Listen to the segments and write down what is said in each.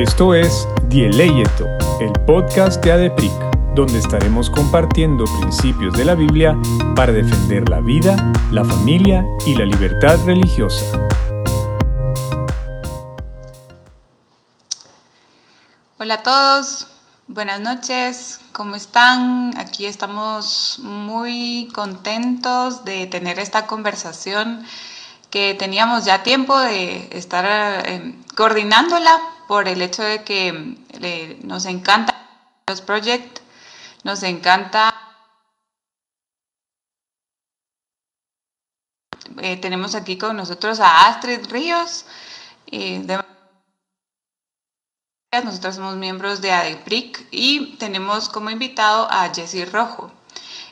Esto es Dieleyeto, el podcast de ADEPRIC, donde estaremos compartiendo principios de la Biblia para defender la vida, la familia y la libertad religiosa. Hola a todos, buenas noches, ¿cómo están? Aquí estamos muy contentos de tener esta conversación que teníamos ya tiempo de estar eh, coordinándola por el hecho de que eh, nos encanta los proyectos, nos encanta... Eh, tenemos aquí con nosotros a Astrid Ríos. nosotros somos miembros de ADEPRIC y tenemos como invitado a Jesse Rojo.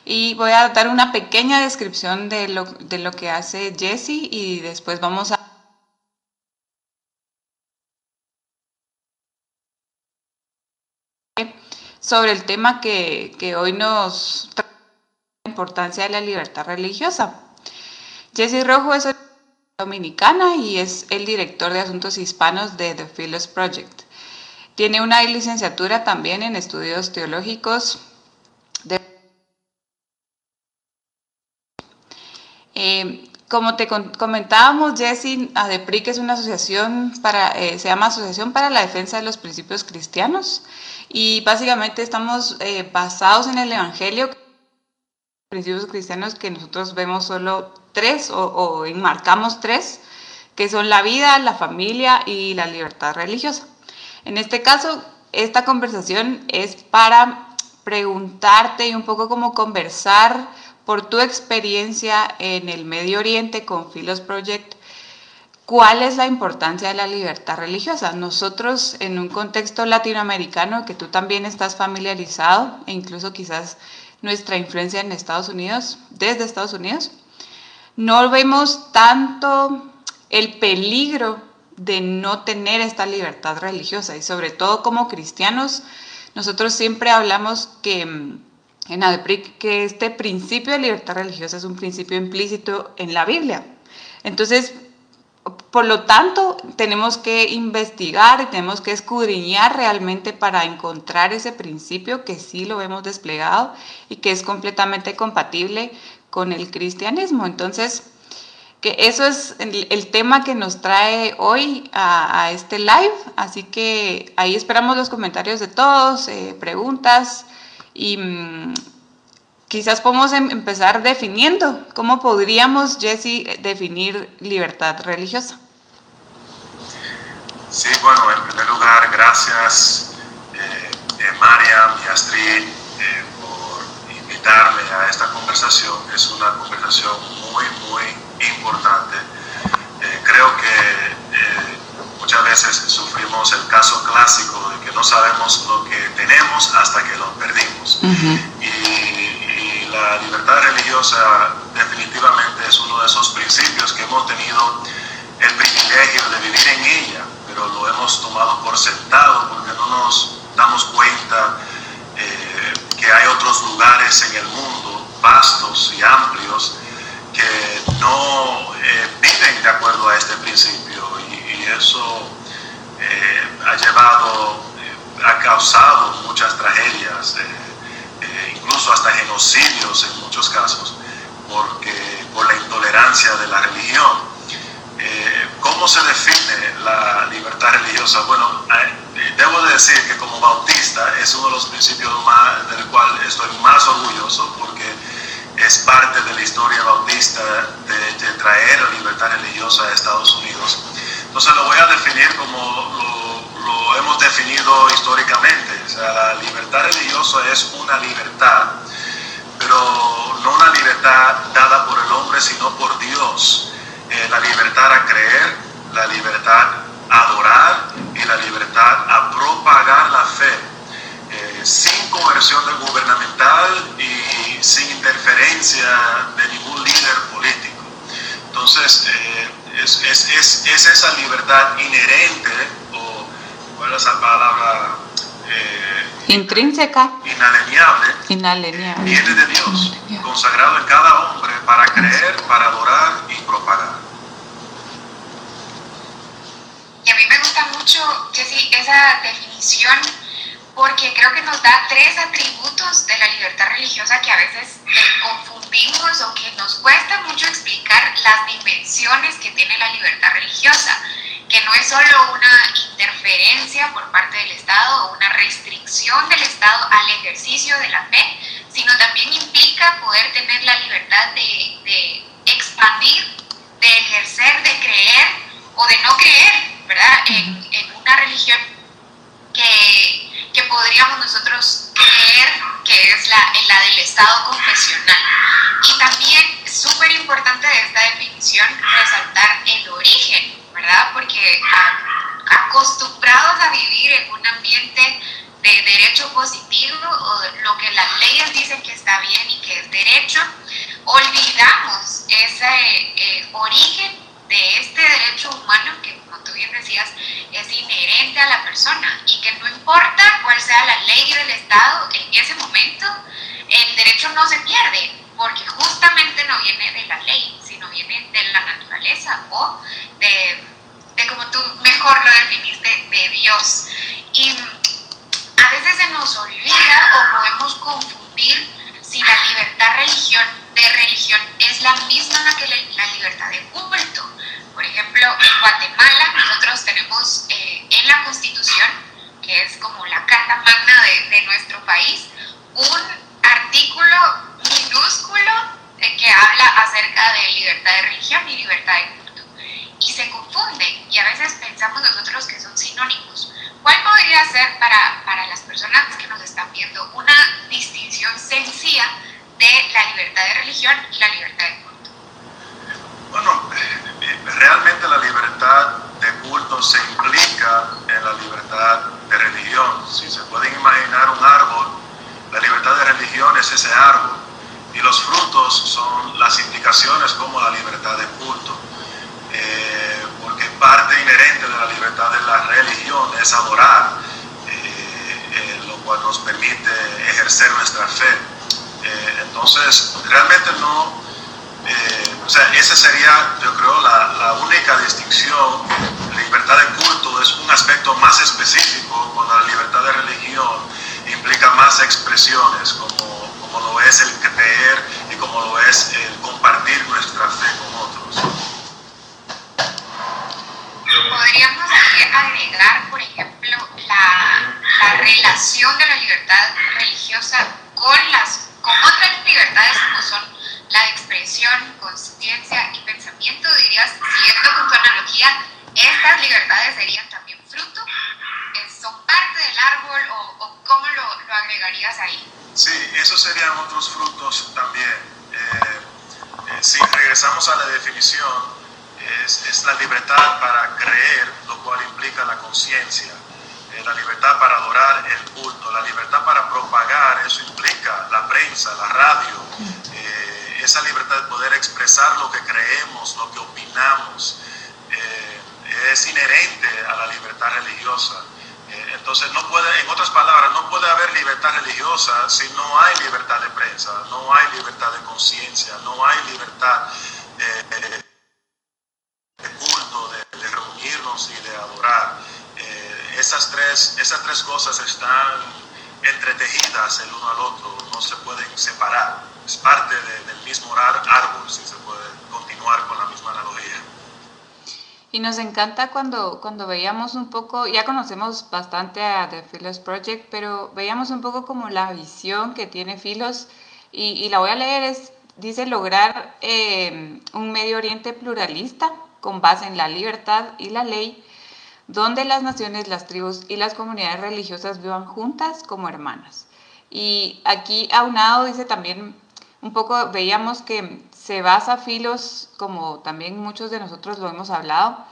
Y voy a dar una pequeña descripción de lo, de lo que hace Jesse y después vamos a sobre el tema que, hoy nos trae la importancia de la libertad religiosa. Jesse Rojo es dominicana y es el director de asuntos hispanos de The Philos Project. Tiene una licenciatura también en estudios teológicos Eh, como te comentábamos, Jesse, ADEPRIC es una asociación para, eh, se llama Asociación para la Defensa de los Principios Cristianos y básicamente estamos eh, basados en el Evangelio, principios cristianos que nosotros vemos solo tres o, o enmarcamos tres, que son la vida, la familia y la libertad religiosa. En este caso, esta conversación es para preguntarte y un poco como conversar por tu experiencia en el Medio Oriente con Philos Project, ¿cuál es la importancia de la libertad religiosa? Nosotros en un contexto latinoamericano que tú también estás familiarizado e incluso quizás nuestra influencia en Estados Unidos, desde Estados Unidos, no vemos tanto el peligro de no tener esta libertad religiosa y sobre todo como cristianos, nosotros siempre hablamos que mm, en ADEPRIC que este principio de libertad religiosa es un principio implícito en la Biblia. Entonces, por lo tanto, tenemos que investigar y tenemos que escudriñar realmente para encontrar ese principio que sí lo hemos desplegado y que es completamente compatible con el cristianismo. Entonces, que eso es el, tema que nos trae hoy a, este live. Así que ahí esperamos los comentarios de todos, eh, preguntas. Y mm, quizás podemos em-, empezar definiendo cómo podríamos, Jesse, definir libertad religiosa. Sí, bueno, en primer lugar, gracias eh, eh Mariam y Astrid eh, por invitarme a esta conversación. Es una conversación muy, muy importante. Eh, creo que muchas veces sufrimos el caso clásico de que no sabemos lo que tenemos hasta que lo perdimos. y, definitivamente es uno de esos principios que hemos tenido el privilegio de vivir en ella, pero lo hemos tomado por sentado porque no nos damos cuenta eh, que hay otros lugares en el mundo vastos y amplios que no eh, viven de acuerdo a este principio eso eh, ha llevado, ha causado muchas tragedias, eh, incluso hasta genocidios en muchos casos, porque, por la intolerancia de la religión. ¿Cómo se define la libertad religiosa? Bueno, debo decir que como bautista es uno de los principios más, del cual estoy más orgulloso porque es parte de la historia bautista de, de traer la libertad religiosa a Estados Unidos entonces lo voy a definir como lo, hemos definido históricamente. O sea, la libertad religiosa es una libertad, pero no una libertad dada por el hombre, sino por Dios. Eh, la libertad a creer, la libertad a adorar y la libertad a propagar la fe. Eh, sin conversión gubernamental y sin interferencia de ningún líder político. Entonces, eh, es, es, es, esa libertad inherente, o cuál es la palabra? Eh, Intrínseca. Inalienable. Viene de Dios, consagrado en cada hombre para creer, para adorar y propagar. Y a mí me gusta mucho, Jessy, esa definición porque creo que nos da tres atributos de la libertad religiosa que a veces eh, confundimos o que nos cuesta mucho explicar las dimensiones que tiene la libertad religiosa, que no es solo una interferencia por parte del Estado o una restricción del Estado al ejercicio de la fe, sino también implica poder tener la libertad de, expandir, de ejercer, de creer o de no creer, ¿verdad? En, en una religión que que podríamos nosotros creer que es la, la del Estado confesional. Y también, súper importante de esta definición, resaltar el origen, ¿verdad? Porque acostumbrados a vivir en un ambiente de derecho positivo o lo que las leyes dicen que está bien y que es derecho, olvidamos ese eh, origen de este derecho humano que, como tú bien decías, es inherente a la persona y que no importa cuál sea la ley del Estado en ese momento, el derecho no se pierde porque justamente no viene de la ley, sino viene de la naturaleza o de, de como tú mejor lo definiste, de Dios. Y a veces se nos olvida o podemos confundir si la libertad religión, de religión es la misma que la libertad de culto. Por ejemplo, en Guatemala nosotros tenemos eh, en la Constitución, que es como la carta magna de, nuestro país, un artículo minúsculo eh, que habla acerca de libertad de religión y libertad de. Y se confunden y a veces pensamos nosotros que son sinónimos. ¿Cuál podría ser para, para las personas que nos están viendo una distinción sencilla de la libertad de religión y la libertad de culto? Bueno, realmente la libertad de culto se implica en la libertad de religión. Si se pueden imaginar un árbol, la libertad de religión es ese árbol y los frutos son las indicaciones como la libertad de culto. Eh, parte inherente de la libertad de la religión es adorar, eh, eh, lo cual nos permite ejercer nuestra fe. entonces, realmente no o sea, esa sería, yo creo, la, única distinción. La libertad de culto es un aspecto más específico, cuando la libertad de religión implica más expresiones, como, como lo es el creer y como lo es el compartir nuestra fe con otros. Podríamos agregar, por ejemplo, la, la relación de la libertad religiosa con, las, con otras libertades como son la expresión, conciencia y pensamiento, dirías, siguiendo con tu analogía, estas libertades serían también fruto, son parte del árbol o, cómo lo, lo, agregarías ahí? Sí, esos serían otros frutos también. Eh, eh, si regresamos a la definición, es, es, la libertad para creer, lo cual implica la conciencia, la libertad para adorar el culto, la libertad para propagar, eso implica la prensa, la radio, esa libertad de poder expresar lo que creemos, lo que opinamos, eh, es inherente a la libertad religiosa. Eh, entonces, no puede, en otras palabras, no puede haber libertad religiosa si no hay libertad de prensa, no hay libertad de conciencia, no hay libertad culto, de, reunirnos y de adorar. Eh, esas, tres, esas tres cosas están entretejidas el uno al otro, no se pueden separar es parte del mismo árbol, si se puede continuar con la misma analogía. Y nos encanta cuando, cuando veíamos un poco, ya conocemos bastante a The Philos Project, pero veíamos un poco como la visión que tiene Philos, y, la voy a leer, es, dice lograr eh, un Medio Oriente pluralista con base en la libertad y la ley, donde las naciones, las tribus y las comunidades religiosas vivan juntas como hermanas. Y aquí aunado dice también un poco veíamos que se basa Filos, como también muchos de nosotros lo hemos hablado,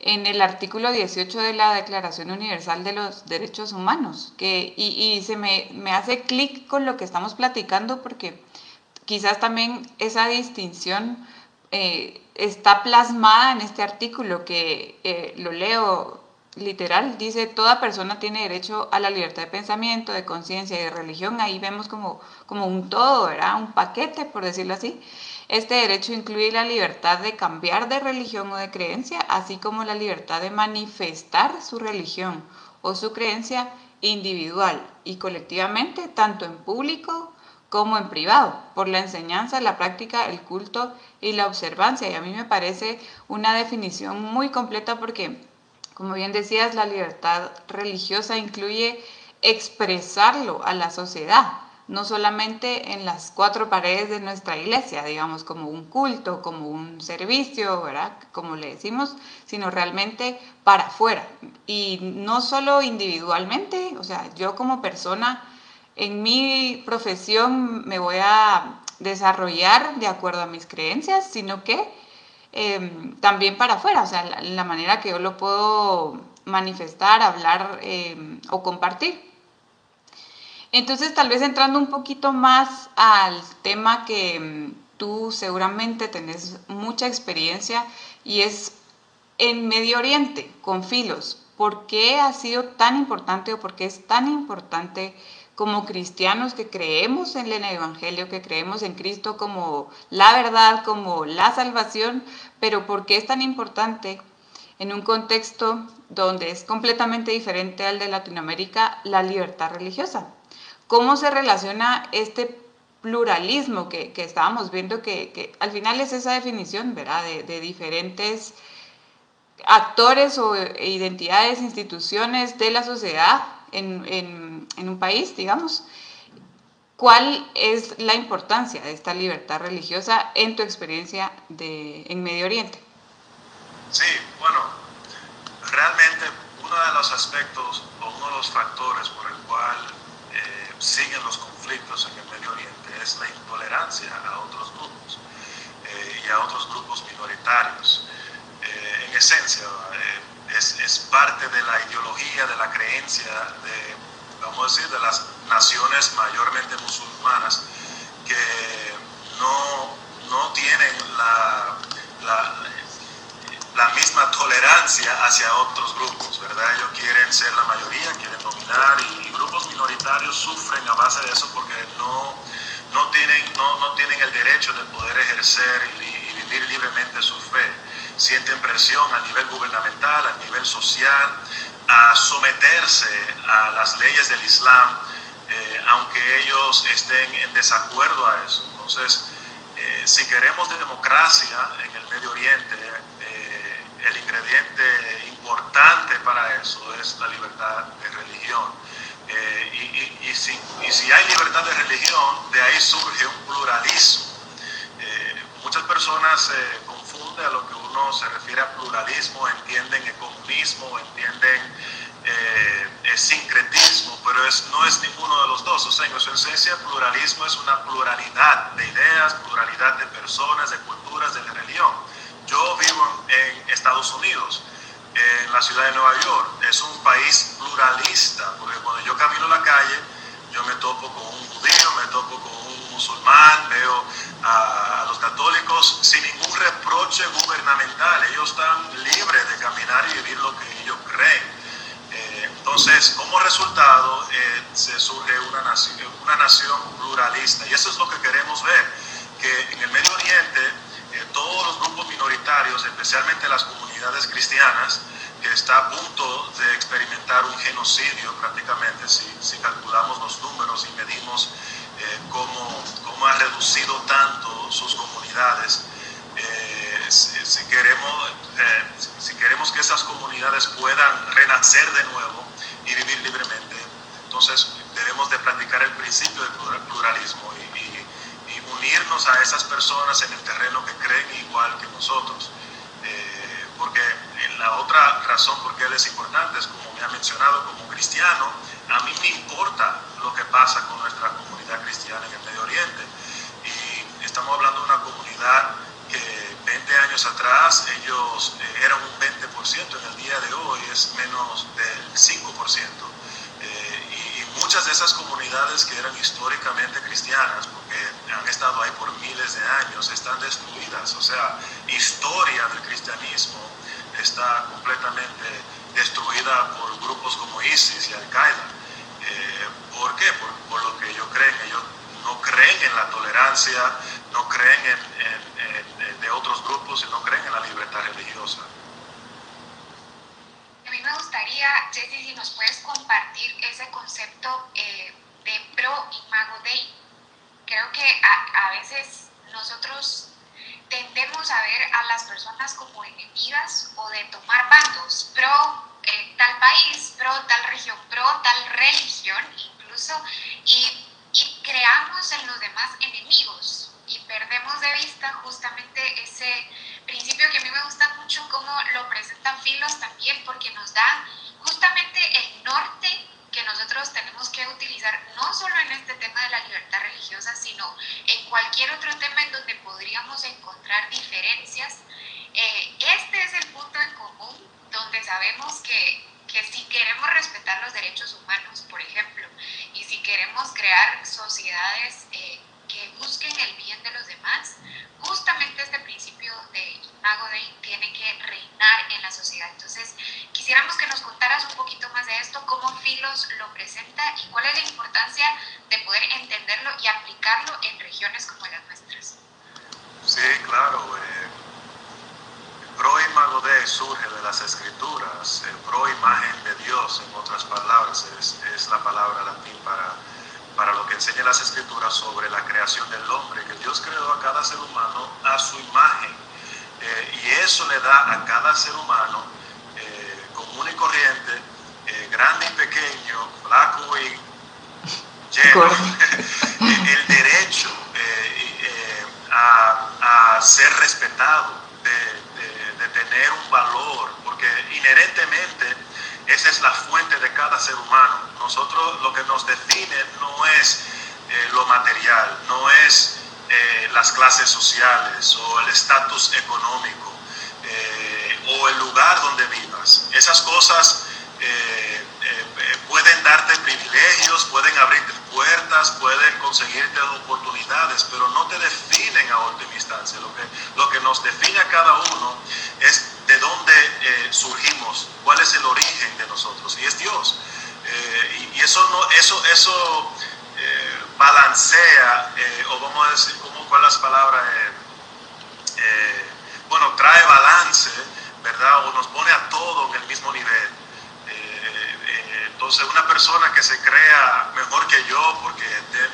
en el artículo 18 de la Declaración Universal de los Derechos Humanos, que, y, se me, hace clic con lo que estamos platicando porque quizás también esa distinción eh, está plasmada en este artículo que eh, lo leo literal, dice, toda persona tiene derecho a la libertad de pensamiento, de conciencia y de religión. Ahí vemos como, como un todo, ¿verdad? Un paquete, por decirlo así. Este derecho incluye la libertad de cambiar de religión o de creencia, así como la libertad de manifestar su religión o su creencia individual y colectivamente, tanto en público como en privado, por la enseñanza, la práctica, el culto y la observancia. Y a mí me parece una definición muy completa porque, como bien decías, la libertad religiosa incluye expresarlo a la sociedad, no solamente en las cuatro paredes de nuestra iglesia, digamos, como un culto, como un servicio, ¿verdad? Como le decimos, sino realmente para afuera. Y no solo individualmente, o sea, yo como persona en mi profesión me voy a desarrollar de acuerdo a mis creencias, sino que em, también para afuera, o sea, la, manera que yo lo puedo manifestar, hablar em, o compartir. Entonces, tal vez entrando un poquito más al tema que em, tú seguramente tenés mucha experiencia y es en Medio Oriente, con filos. ¿Por qué ha sido tan importante o por qué es tan importante como cristianos que creemos en el Evangelio, que creemos en Cristo como la verdad, como la salvación, pero ¿por qué es tan importante en un contexto donde es completamente diferente al de Latinoamérica la libertad religiosa? ¿Cómo se relaciona este pluralismo que, estábamos viendo que, al final es esa definición, ¿verdad? De, diferentes actores o identidades, instituciones de la sociedad en, un país, digamos. ¿Cuál es la importancia de esta libertad religiosa en tu experiencia de, en Medio Oriente? Sí, bueno, realmente uno de los aspectos o uno de los factores por el cual eh, siguen los conflictos en el Medio Oriente es la intolerancia a otros grupos eh, y a otros grupos minoritarios. Eh, en esencia, es, es, parte de la ideología, de vamos a decir, de las naciones mayormente musulmanas que no, no tienen la, la, la, misma tolerancia hacia otros grupos, ¿verdad? Ellos quieren ser la mayoría, quieren dominar y, grupos minoritarios sufren a base de eso porque no, no, tienen, no, no tienen el derecho de poder ejercer y, y vivir libremente su fe sienten presión a nivel gubernamental, a nivel social, a someterse a las leyes del Islam, eh, aunque ellos estén en desacuerdo a eso. Entonces, eh, si queremos democracia en el Medio Oriente, eh, el ingrediente importante para eso es la libertad de religión. Y, si, y, si, hay libertad de religión, de ahí surge un pluralismo. muchas personas a lo que uno se refiere a pluralismo, entienden economismo, entienden eh, sincretismo, pero es, no es ninguno de los dos. O sea, en su esencia, pluralismo es una pluralidad de ideas, pluralidad de personas, de culturas, de religión. Yo vivo en Estados Unidos, en la ciudad de Nueva York. Es un país pluralista, porque cuando yo camino la calle, yo me topo con un judío, me topo con musulmán, veo a los católicos sin ningún reproche gubernamental. Ellos están libres de caminar y vivir lo que ellos creen. Eh, entonces, como resultado, eh, se surge una nación, una nación pluralista. Y eso es lo que queremos ver, que en el Medio Oriente eh, todos los grupos minoritarios, especialmente las comunidades cristianas, que está a punto de experimentar un genocidio prácticamente, si, si calculamos los números y medimos eh, cómo, cómo, ha reducido tanto sus comunidades. Eh, si, queremos, eh, si queremos que esas comunidades puedan renacer de nuevo y vivir libremente, entonces debemos de practicar el principio del pluralismo y, y, unirnos a esas personas en el terreno que creen igual que nosotros. porque la otra razón por qué él es importante es, como me ha mencionado, como cristiano, a mí me importa lo que pasa con nuestra comunidad cristiana en el Medio Oriente. Y estamos hablando de una comunidad que 20 años atrás ellos eh, eran un 20%, en el día de hoy es menos del 5%. Eh, y muchas de esas comunidades que eran históricamente cristianas, porque han estado ahí por miles de años, están destruidas. O sea, historia del cristianismo está completamente destruida por grupos como ISIS y Al-Qaeda. Eh, ¿Por qué? Por, lo que ellos creen. Ellos no creen en la tolerancia, no creen en, de otros grupos y no creen en la libertad religiosa. A mí me gustaría, Jessy, si nos puedes compartir ese concepto eh, de pro imago dei. Creo que a, a veces nosotros tendemos a ver a las personas como enemigas o de tomar bandos, pro eh, tal país, pro tal región, pro tal religión incluso, y, y creamos en los demás enemigos y perdemos de vista justamente ese principio que a mí me gusta mucho como lo presentan Filos también, porque nos da justamente el norte que nosotros tenemos que utilizar no solo en este tema de la libertad religiosa, sino en cualquier otro tema en donde podríamos encontrar diferencias. Eh, este es el punto en común donde sabemos que, que si queremos respetar los derechos humanos, por ejemplo, y si queremos crear sociedades eh, que busquen el bien de los demás, justamente este principio de Imago Dei tiene que reinar en la sociedad. Entonces, quisiéramos que nos contaras un poquito más de esto, cómo Filos lo presenta y cuál es la importancia de poder entenderlo y aplicarlo en regiones como las nuestras. Sí, claro. Eh, pro Imago Dei surge de las escrituras. El pro imagen de Dios, en otras palabras, es, es la palabra latín para para lo que enseña las escrituras sobre la creación del hombre, que Dios creó a cada ser humano a su imagen. Eh, y eso le da a cada ser humano eh, común y corriente, eh, grande y pequeño, flaco y lleno, el derecho a, ser respetado, de, de tener un valor, porque inherentemente esa es la fuente de cada ser humano. Nosotros lo que nos define no es eh, lo material, no es eh, las clases sociales o el estatus económico eh, o el lugar donde vivas. Esas cosas darte privilegios, pueden abrirte puertas, pueden conseguirte oportunidades, pero no te definen a última instancia. Lo que, lo que nos define a cada uno es de dónde eh, surgimos, cuál es el origen de nosotros, y es Dios. Eh, y, eso, no, eso, eso eh, balancea, o vamos a decir, ¿cómo, ¿cuál es la palabra? bueno, trae balance, ¿verdad? O nos pone a todo en el mismo nivel. Entonces, una persona que se crea mejor que yo porque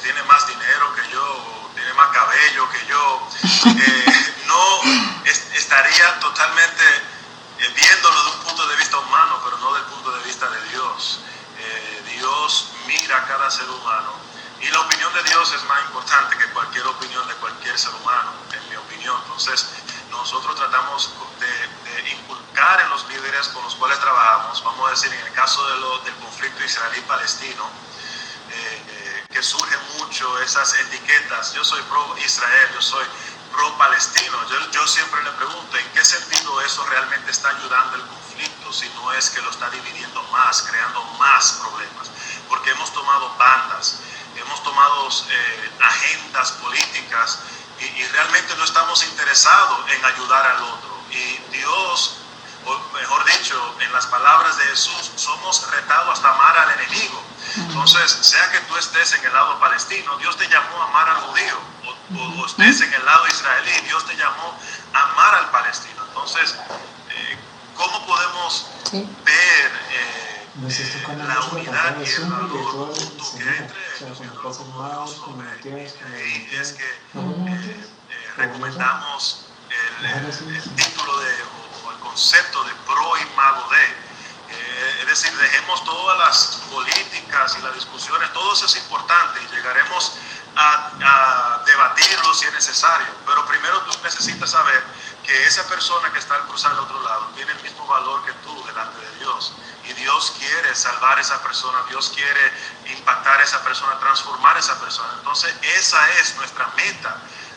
tiene más dinero que yo, tiene más cabello que yo, no estaría totalmente eh, viéndolo de un punto de vista humano, pero no del punto de vista de Dios. Eh, Dios mira a cada ser humano y la opinión de Dios es más importante que cualquier opinión de cualquier ser humano, en mi opinión. Entonces, nosotros tratamos de, inculcar en los líderes con los cuales trabajamos, vamos a decir, en el caso del conflicto israelí-palestino, eh, que surgen mucho esas etiquetas, yo soy pro Israel, yo soy pro-palestino. Yo, siempre le pregunto, ¿en qué sentido eso realmente está ayudando el conflicto si no es que lo está dividiendo más, creando más problemas? Porque hemos tomado bandas, hemos tomado eh, agendas políticas y, realmente no estamos interesados en ayudar al otro. Y Dios, o mejor dicho, en las palabras de Jesús, somos retados hasta amar al enemigo. Entonces, sea que tú estés en el lado palestino, Dios te llamó a amar al judío o, estés en el lado israelí, Dios te llamó a amar al palestino. Entonces, eh, ¿cómo podemos ver eh, eh, la unidad y el valor que hay entre y es que recomendamos el, título de, o, el concepto de pro y mago de. es decir, dejemos todas las políticas y las discusiones, todo eso es importante y llegaremos a, debatirlo si es necesario, pero primero tú necesitas saber que esa persona que está al cruzar al otro lado tiene el mismo valor que tú delante de Dios. Y Dios quiere salvar a esa persona, Dios quiere impactar a esa persona, transformar a esa persona. Entonces esa es nuestra meta.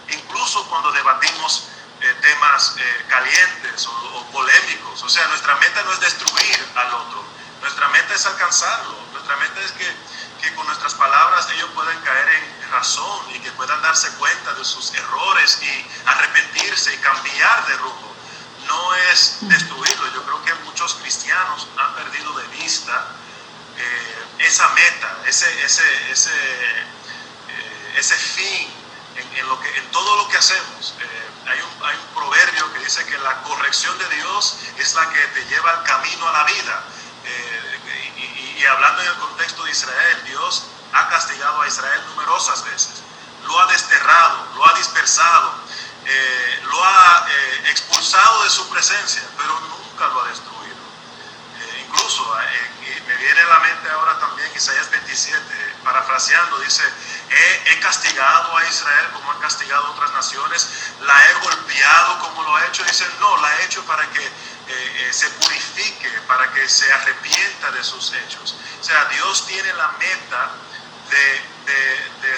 Incluso cuando debatimos eh, temas eh, calientes o, o polémicos. O sea, nuestra meta no es destruir al otro, nuestra meta es alcanzarlo. Nuestra meta es que que con nuestras palabras ellos puedan caer en razón y que puedan darse cuenta de sus errores y arrepentirse y cambiar de rumbo. No es destruirlo. Yo creo que muchos cristianos han perdido de vista eh, esa meta, ese, ese, ese, eh, ese fin en, lo que, en todo lo que hacemos. Hay, un, hay un proverbio que dice que la corrección de Dios es la que te lleva al camino a la vida. y, y hablando en el contexto de Israel, Dios ha castigado a Israel numerosas veces, lo ha desterrado, lo ha dispersado, eh, lo ha eh, expulsado de su presencia, pero nunca lo ha destruido. Eh, incluso me viene a la mente ahora también Isaías 27, parafraseando, dice, he, castigado a Israel como han castigado otras naciones, la he golpeado como lo ha hecho, dice, no, la he hecho para que se purifique, para que se arrepienta de sus hechos. O sea, Dios tiene la meta de,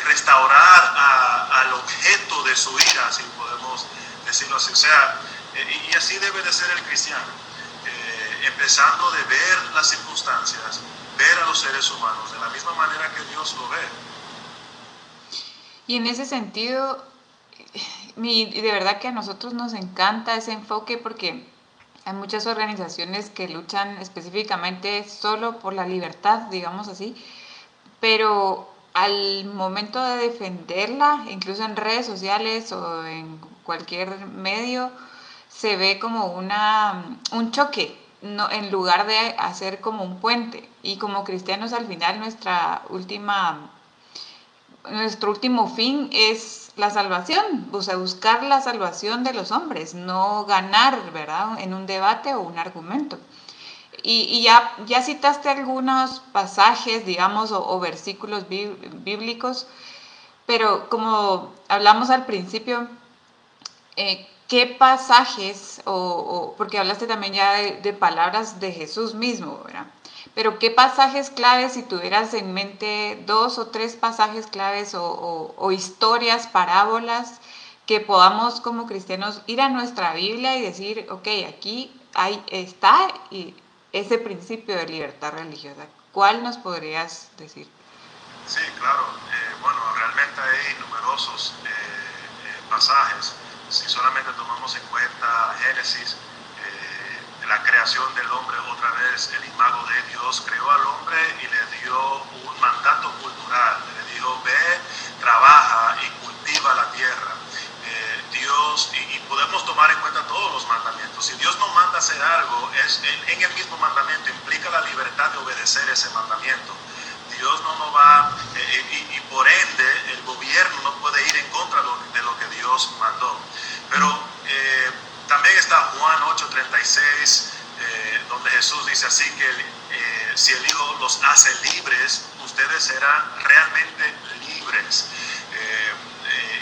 restaurar al objeto de su ira, si podemos decirlo así. O sea, eh, y así debe de ser el cristiano, eh, empezando de ver las circunstancias, ver a los seres humanos de la misma manera que Dios lo ve. Y en ese sentido, de verdad que a nosotros nos encanta ese enfoque porque hay muchas organizaciones que luchan específicamente solo por la libertad, digamos así, pero al momento de defenderla, incluso en redes sociales o en cualquier medio, se ve como una, un choque, no, en lugar de hacer como un puente. Y como cristianos al final nuestra última, nuestro último fin es la salvación, o sea, buscar la salvación de los hombres, no ganar, ¿verdad?, en un debate o un argumento. Y, ya, ya citaste algunos pasajes, digamos, o, versículos bíblicos, pero como hablamos al principio, eh, ¿qué pasajes, o, porque hablaste también ya de, palabras de Jesús mismo, ¿verdad? Pero ¿qué pasajes claves, si tuvieras en mente dos o tres pasajes claves o, historias, parábolas, que podamos como cristianos ir a nuestra Biblia y decir, ok, aquí ahí está y ese principio de libertad religiosa. ¿Cuál nos podrías decir? Sí, claro. Eh, bueno, realmente hay numerosos eh, eh, pasajes. Si solamente tomamos en cuenta Génesis, la creación del hombre otra vez, el imago de Dios creó al hombre y le dio un mandato cultural. Le dijo, ve, trabaja y cultiva la tierra. Dios, y, podemos tomar en cuenta todos los mandamientos. Si Dios no manda hacer algo, es en, el mismo mandamiento implica la libertad de obedecer ese mandamiento. Dios no nos va, eh, eh, y, por ende el gobierno no puede ir en contra de lo que Dios mandó. Pero eh, también está Juan 8:36, donde Jesús dice así que si el Hijo los hace libres, ustedes serán realmente libres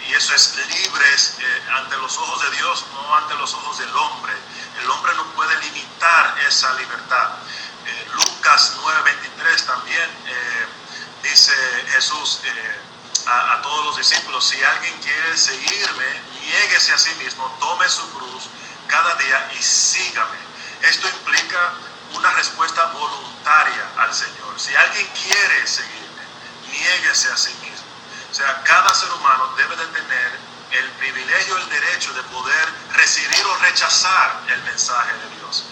y eso es libres eh, ante los ojos de Dios, no ante los ojos del hombre. El hombre no puede limitar esa libertad. Eh, Lucas 9:23 también eh, dice Jesús a, todos los discípulos, si alguien quiere seguirme, niéguese a sí mismo, tome su cruz cada día y sígame. Esto implica una respuesta voluntaria al Señor. Si alguien quiere seguirme, niéguese a sí mismo o sea, cada ser humano debe de tener el privilegio, el derecho de poder recibir o rechazar el mensaje de Dios.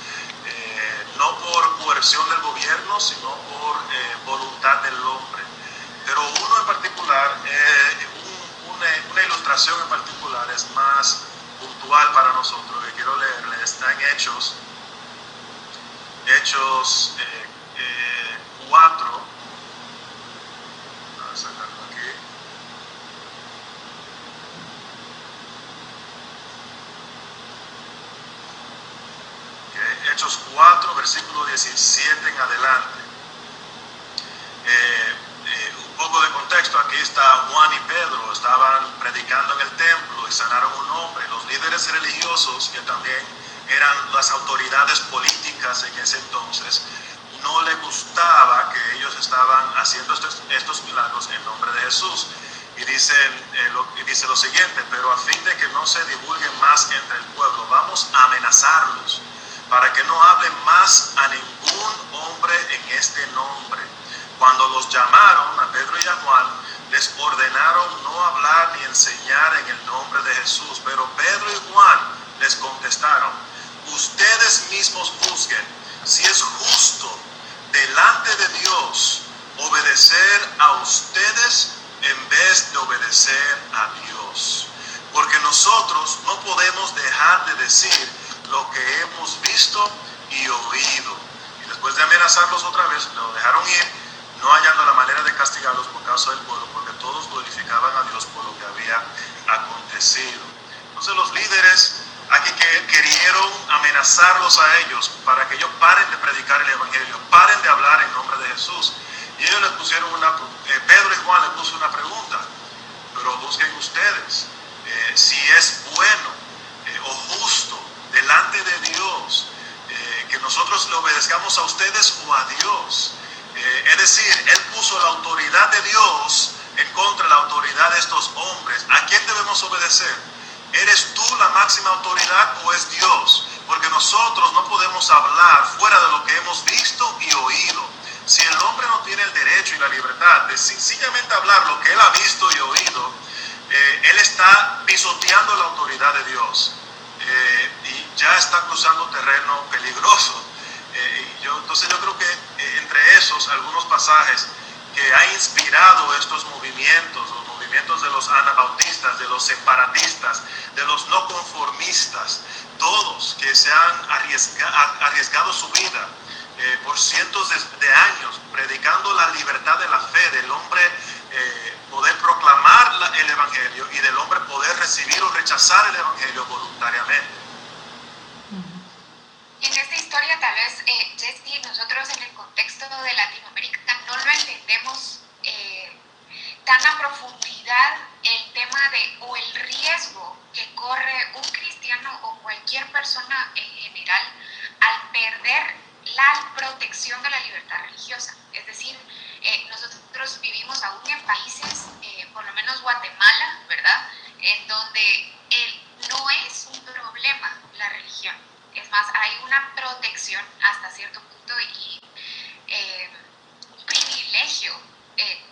Eh, no por coerción del gobierno, sino por eh, voluntad del hombre. Pero uno en particular, eh, una, ilustración en particular es más puntual para nosotros, que quiero leerle, está en Hechos, Hechos 4, Hechos 4, versículo 17 en adelante. Eh, eh, un poco de contexto, aquí está Juan y Pedro, estaban predicando en el templo sanaron un hombre. Los líderes religiosos, que también eran las autoridades políticas en ese entonces, no le gustaba que ellos estaban haciendo estos, estos milagros en nombre de Jesús. Y dice, eh, lo, y dice lo siguiente, pero a fin de que no se divulguen más entre el pueblo, vamos a amenazarlos para que no hablen más a ningún hombre en este nombre. Cuando los llamaron a Pedro y a Juan, les ordenaron no hablar ni enseñar en el nombre de Jesús. Pero Pedro y Juan les contestaron, ustedes mismos juzguen si es justo delante de Dios obedecer a ustedes en vez de obedecer a Dios. Porque nosotros no podemos dejar de decir lo que hemos visto y oído. Y después de amenazarlos otra vez, lo dejaron ir, no hallando la manera de castigarlos por causa del pueblo, todos glorificaban a Dios por lo que había acontecido. Entonces los líderes aquí que querieron amenazarlos a ellos para que ellos paren de predicar el Evangelio, paren de hablar en nombre de Jesús. Y ellos les pusieron una, eh, Pedro y Juan les puso una pregunta, pero busquen ustedes eh, si es bueno eh, o justo delante de Dios que nosotros le obedezcamos a ustedes o a Dios. es decir, Él puso la autoridad de Dios contra de la autoridad de estos hombres. ¿A quién debemos obedecer? ¿Eres tú la máxima autoridad o es Dios? Porque nosotros no podemos hablar fuera de lo que hemos visto y oído. Si el hombre no tiene el derecho y la libertad de sencillamente hablar lo que él ha visto y oído, eh, él está pisoteando la autoridad de Dios eh, y ya está cruzando terreno peligroso. Eh, yo, entonces yo creo que entre esos algunos pasajes que ha inspirado estos movimientos, los movimientos de los anabautistas, de los separatistas, de los no conformistas, todos que se han arriesgado su vida eh, por cientos de, años predicando la libertad de la fe del hombre eh, poder proclamar el Evangelio y del hombre poder recibir o rechazar el Evangelio voluntariamente. En esta historia tal vez, eh, Jesse, nosotros en el contexto de Latinoamérica no lo entendemos eh, tan a profundidad el tema de o el riesgo que corre un cristiano o cualquier persona en general al perder la protección de la libertad religiosa. Es decir, eh, nosotros vivimos aún en países, eh, por lo menos Guatemala, ¿verdad? En donde no es un problema la religión. Es más, hay una protección hasta cierto punto y un privilegio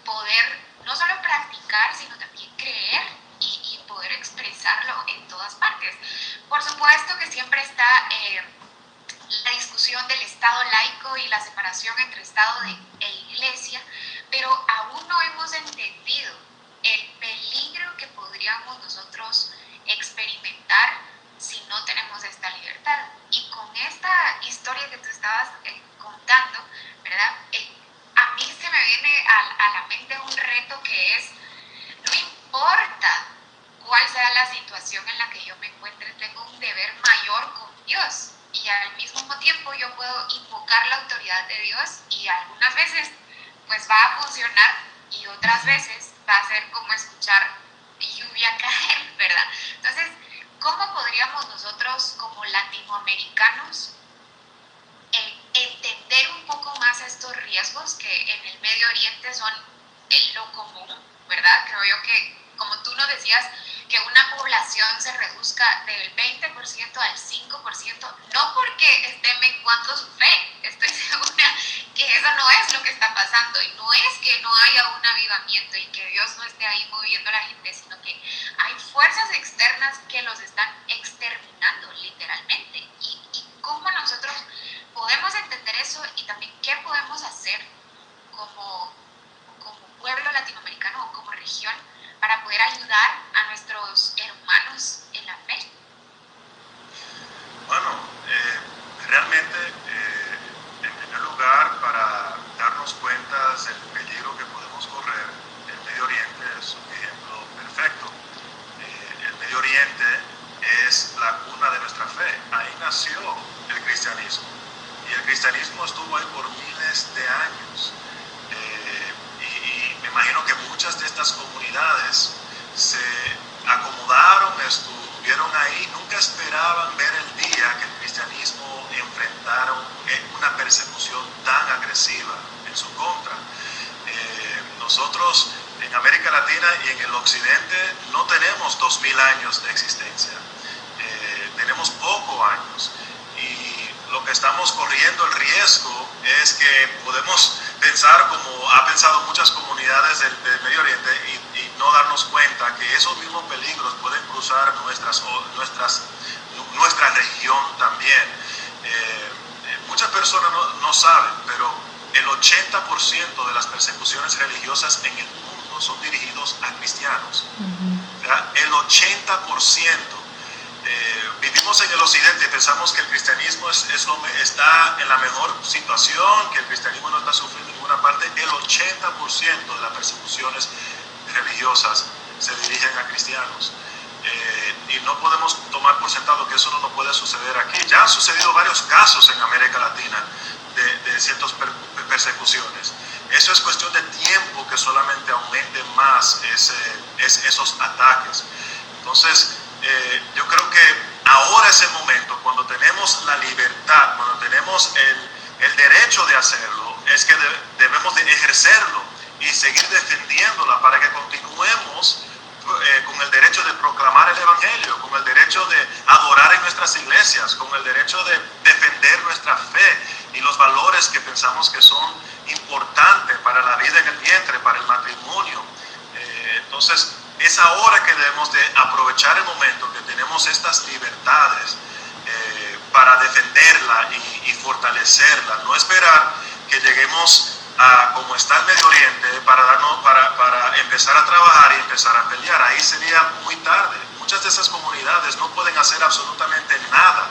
poder no solo practicar, sino también creer y, poder expresarlo en todas partes. Por supuesto que siempre está eh, la discusión del Estado laico y la separación entre Estado e Iglesia, pero aún no hemos entendido el peligro que podríamos nosotros experimentar si no tenemos esta libertad. Y con esta historia que tú estabas eh, contando, ¿verdad? Eh, a mí se me viene a, la mente un reto que es, no importa cuál sea la situación en la que yo me encuentre, tengo un deber mayor con Dios. Y al mismo tiempo yo puedo invocar la autoridad de Dios y algunas veces pues va a funcionar y otras veces va a ser como escuchar lluvia caer, ¿verdad? Entonces, ¿cómo podríamos nosotros como latinoamericanos entender un poco más estos riesgos que en el Medio Oriente son lo común, ¿verdad? Creo yo que, como tú nos decías, que una población se reduzca del 20% al 5%, no porque esté menguando su fe, estoy segura que eso no es lo que está pasando y no es que no haya un avivamiento y que Dios no esté ahí moviendo a la gente, sino que hay fuerzas externas que los están exterminando literalmente. ¿Y, y cómo nosotros podemos entender eso y también qué podemos hacer como, como pueblo latinoamericano o como región para poder ayudar a nuestros hermanos en la fe? Bueno, eh, realmente, eh, en primer lugar, para darnos cuenta del peligro que podemos correr, el Medio Oriente es un ejemplo perfecto. Eh, el Medio Oriente es la cuna de nuestra fe. Ahí nació el cristianismo. Y el cristianismo estuvo ahí por miles de años. Eh, y, me imagino que muchas de estas comunidades se acomodaron, estuvieron ahí, nunca esperaban ver el día que el cristianismo enfrentara una persecución tan agresiva en su contra. Eh, nosotros en América Latina y en el occidente no tenemos dos mil años de existencia, eh, tenemos pocos años lo que estamos corriendo el riesgo es que podemos pensar como ha pensado muchas comunidades del, Medio Oriente y, no darnos cuenta que esos mismos peligros pueden cruzar nuestras, nuestras, nuestra región también. Eh, muchas personas no, no, saben, pero el 80% de las persecuciones religiosas en el mundo ejemplo, son dirigidos a cristianos. El 80%. Eh, vivimos en el occidente y pensamos que el cristianismo es, está en la mejor situación, que el cristianismo no está sufriendo en ninguna parte. El 80% de las persecuciones religiosas se dirigen a cristianos. Eh, y no podemos tomar por sentado que eso no nos puede suceder aquí. Ya han sucedido varios casos en América Latina de, de ciertas persecuciones. Eso es cuestión de tiempo que solamente aumente más ese, esos ataques. Entonces, eh, yo creo que ahora es el momento, cuando tenemos la libertad, cuando tenemos el, el derecho de hacerlo, es que debemos de ejercerlo y seguir defendiéndola para que continuemos eh, con el derecho de proclamar el Evangelio, con el derecho de adorar en nuestras iglesias, con el derecho de defender nuestra fe y los valores que pensamos que son importantes para la vida en el vientre, para el matrimonio. Eh, entonces, es ahora que debemos de aprovechar el momento que tenemos estas libertades eh, para defenderla y, y fortalecerla, no esperar que lleguemos como está el Medio Oriente para, darnos, para, para empezar a trabajar y empezar a pelear. Ahí sería muy tarde. Muchas de esas comunidades no pueden hacer absolutamente nada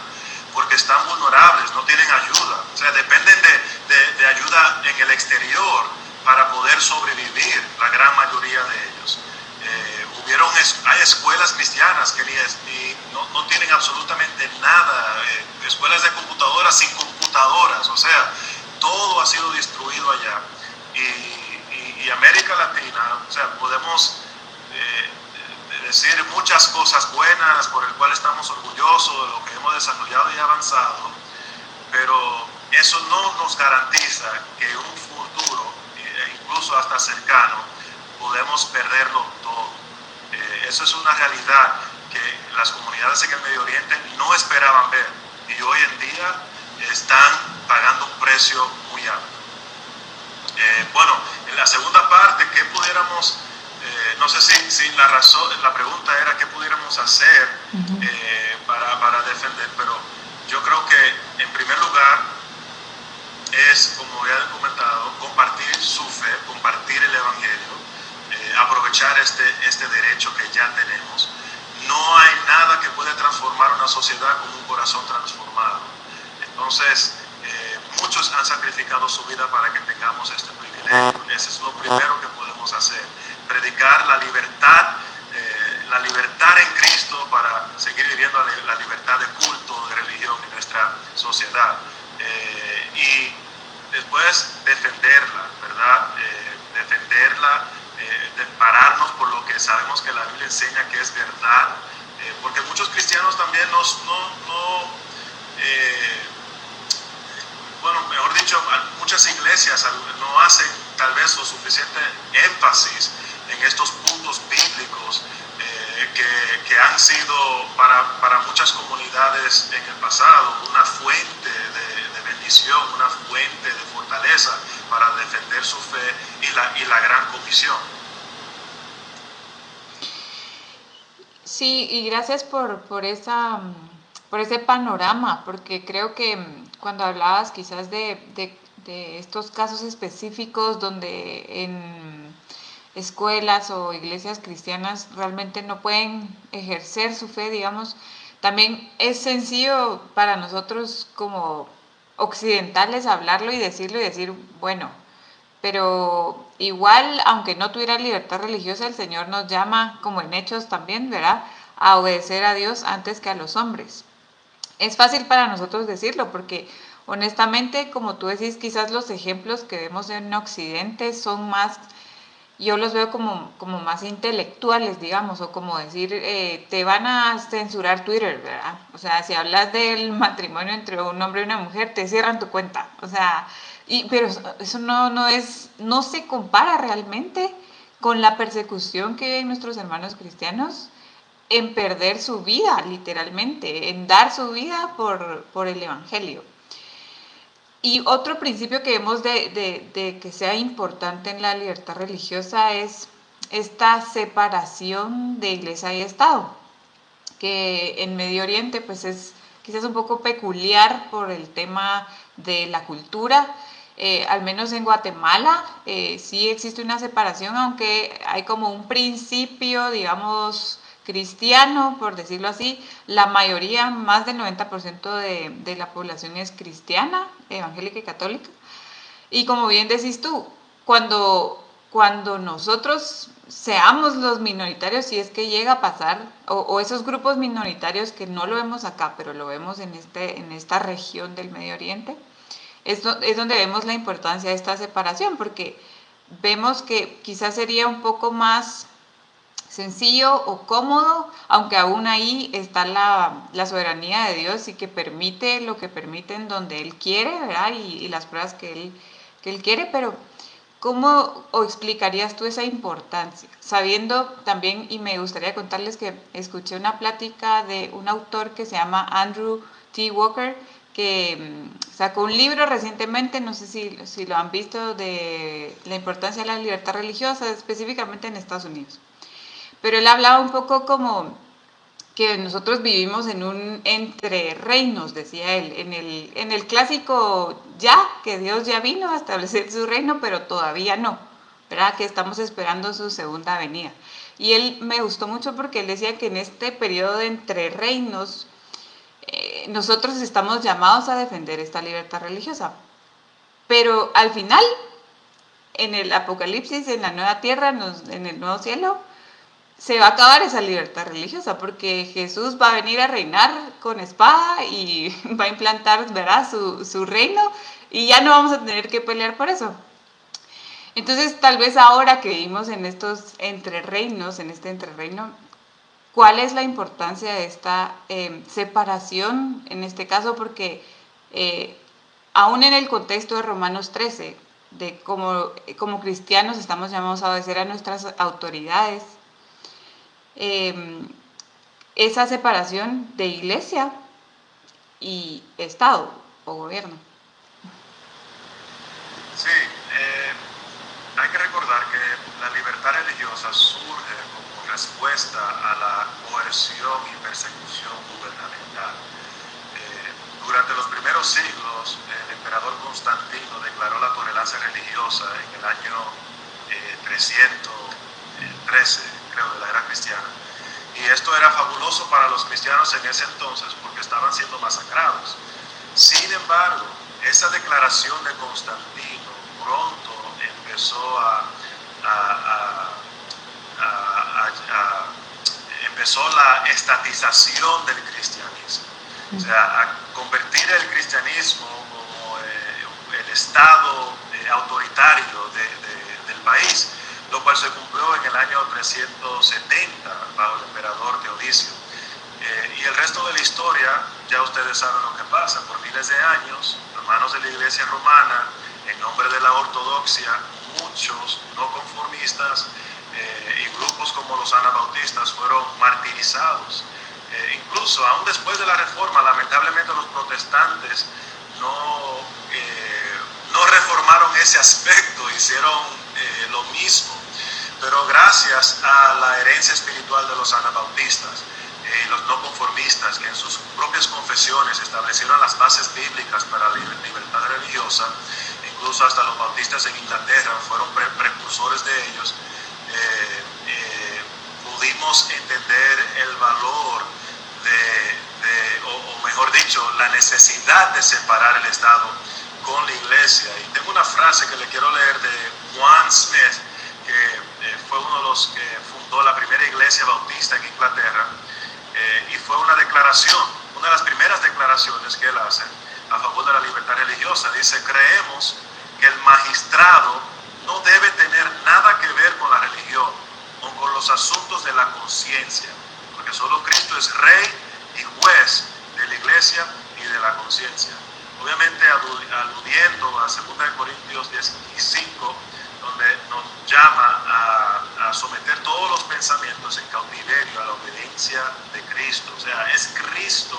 porque están vulnerables, no tienen ayuda. O sea, dependen de, de, de ayuda en el exterior para poder sobrevivir, la gran mayoría de ellos. Eh, hubieron, hay escuelas cristianas que ni, no, no, tienen absolutamente nada, eh, escuelas de computadoras sin computadoras, o sea, todo ha sido destruido allá. Y, América Latina, o sea, podemos eh, decir muchas cosas buenas por el cual estamos orgullosos de lo que hemos desarrollado y avanzado, pero eso no nos garantiza que un futuro, e incluso hasta cercano, podemos perderlo todo. Eh, eso es una realidad que las comunidades en el Medio Oriente no esperaban ver y hoy en día están pagando un precio muy alto. Eh, bueno, en la segunda parte, ¿qué pudiéramos, eh, no sé si, si, la, razón, la pregunta era qué pudiéramos hacer eh, para, para, defender, pero yo creo que en primer lugar es, como ya he comentado, compartir su fe, compartir el Evangelio, aprovechar este, este derecho que ya tenemos. No hay nada que pueda transformar una sociedad con un corazón transformado entonces, eh, muchos han sacrificado su vida para que tengamos este privilegio. Ese es lo primero que podemos hacer. Predicar la libertad, eh, la libertad en Cristo para seguir viviendo la libertad de culto, de religión en nuestra sociedad. Eh, y después defenderla, ¿verdad? defenderla, de pararnos por lo que sabemos que la Biblia enseña que es verdad. porque muchos cristianos también nos, no, no bueno, mejor dicho, muchas iglesias no hacen tal vez lo suficiente énfasis en estos puntos bíblicos eh, que, han sido para, para, muchas comunidades en el pasado una fuente de, de, bendición, una fuente de fortaleza para defender su fe y la, y la gran comisión. Sí, y gracias por, por, esa, por ese panorama, porque creo que cuando hablabas quizás de, de, estos casos específicos donde en escuelas o iglesias cristianas realmente no pueden ejercer su fe, digamos, también es sencillo para nosotros como occidentales hablarlo y decirlo y decir, bueno, pero igual, aunque no tuviera libertad religiosa, el Señor nos llama, como en hechos también, ¿verdad?, a obedecer a Dios antes que a los hombres. Es fácil para nosotros decirlo porque honestamente, como tú decís, quizás los ejemplos que vemos en Occidente son más, yo los veo como, como más intelectuales, digamos, o como decir, eh, te van a censurar Twitter, ¿verdad? O sea, si hablas del matrimonio entre un hombre y una mujer, te cierran tu cuenta. O sea, y, pero eso no, no es, no se compara realmente con la persecución que hay nuestros hermanos cristianos en perder su vida, literalmente, en dar su vida por, por el Evangelio. Y otro principio que vemos de, de, que sea importante en la libertad religiosa es esta separación de iglesia y Estado, que en Medio Oriente pues es quizás un poco peculiar por el tema de la cultura eh, al menos en Guatemala, eh, sí existe una separación, aunque hay como un principio, digamos, cristiano, por decirlo así. La mayoría, más del 90% de, de la población es cristiana, evangélica y católica. Y como bien decís tú, cuando, cuando nosotros seamos los minoritarios, si es que llega a pasar, o, esos grupos minoritarios que no lo vemos acá, pero lo vemos en, este, en esta región del Medio Oriente, es, es donde vemos la importancia de esta separación, porque vemos que quizás sería un poco más sencillo o cómodo, aunque aún ahí está la, soberanía de Dios y que permite lo que permite en donde Él quiere, ¿verdad? Y, y las pruebas que Él, que él quiere, pero ¿cómo o explicarías tú esa importancia? Sabiendo también, y me gustaría contarles que escuché una plática de un autor que se llama Andrew T. Walker, que mm, sacó un libro recientemente, no sé si, si lo han visto, de la importancia de la libertad religiosa, específicamente en Estados Unidos. Pero él hablaba un poco como que nosotros vivimos en un entre reinos, decía él, en el, en el clásico ya, que Dios ya vino a establecer su reino, pero todavía no, ¿verdad? Que estamos esperando su segunda venida. Y él me gustó mucho porque él decía que en este periodo de entre reinos, eh, nosotros estamos llamados a defender esta libertad religiosa. Pero al final, en el Apocalipsis, en la nueva tierra, en el nuevo cielo, se va a acabar esa libertad religiosa porque Jesús va a venir a reinar con espada y va a implantar ¿verdad? Su, su reino y ya no vamos a tener que pelear por eso. Entonces, tal vez ahora que vivimos en estos entre reinos, en este entrereino, ¿cuál es la importancia de esta em, separación en este caso? Porque eh, aún en el contexto de Romanos 13, de como, como cristianos estamos llamados a obedecer a nuestras autoridades, Em, esa separación de iglesia y Estado o gobierno. Sí, eh, hay que recordar que la libertad religiosa surge como respuesta a la coerción y persecución gubernamental. Eh, durante los primeros siglos, el emperador Constantino declaró la tolerancia religiosa en el año 313 eh, de la era cristiana. Y esto era fabuloso para los cristianos en ese entonces porque estaban siendo masacrados. Sin embargo, esa declaración de Constantino pronto empezó a, empezó la estatización del cristianismo. O sea, a convertir el cristianismo como eh, el estado eh, autoritario del país lo cual se cumplió en el año 370 bajo el emperador Teodisio. Eh, y el resto de la historia, ya ustedes saben lo que pasa, por miles de años, hermanos de la iglesia romana, en nombre de la ortodoxia, muchos no conformistas eh, y grupos como los anabautistas fueron martirizados. Eh, incluso, aún después de la reforma, lamentablemente los protestantes no, no reformaron ese aspecto, hicieron lo mismo. Pero gracias a la herencia espiritual de los anabautistas eh, y los no conformistas, que en sus propias confesiones establecieron las bases bíblicas para la libertad religiosa, incluso hasta los bautistas en Inglaterra fueron precursores de ellos, eh, eh, pudimos entender el valor de, o, o mejor dicho, la necesidad de separar el Estado con la iglesia. Y tengo una frase que le quiero leer de Juan Smith, que eh, fue uno de los que fundó la primera iglesia bautista en Inglaterra, eh, y fue una declaración, una de las primeras declaraciones que él hace a favor de la libertad religiosa. Dice, creemos que el magistrado no debe tener nada que ver con la religión o con los asuntos de la conciencia, porque solo Cristo es rey y juez de la iglesia y de la conciencia. Obviamente aludiendo a 2 Corintios 15, donde nos llama a, someter todos los pensamientos en cautiverio a la obediencia de Cristo. O sea, es Cristo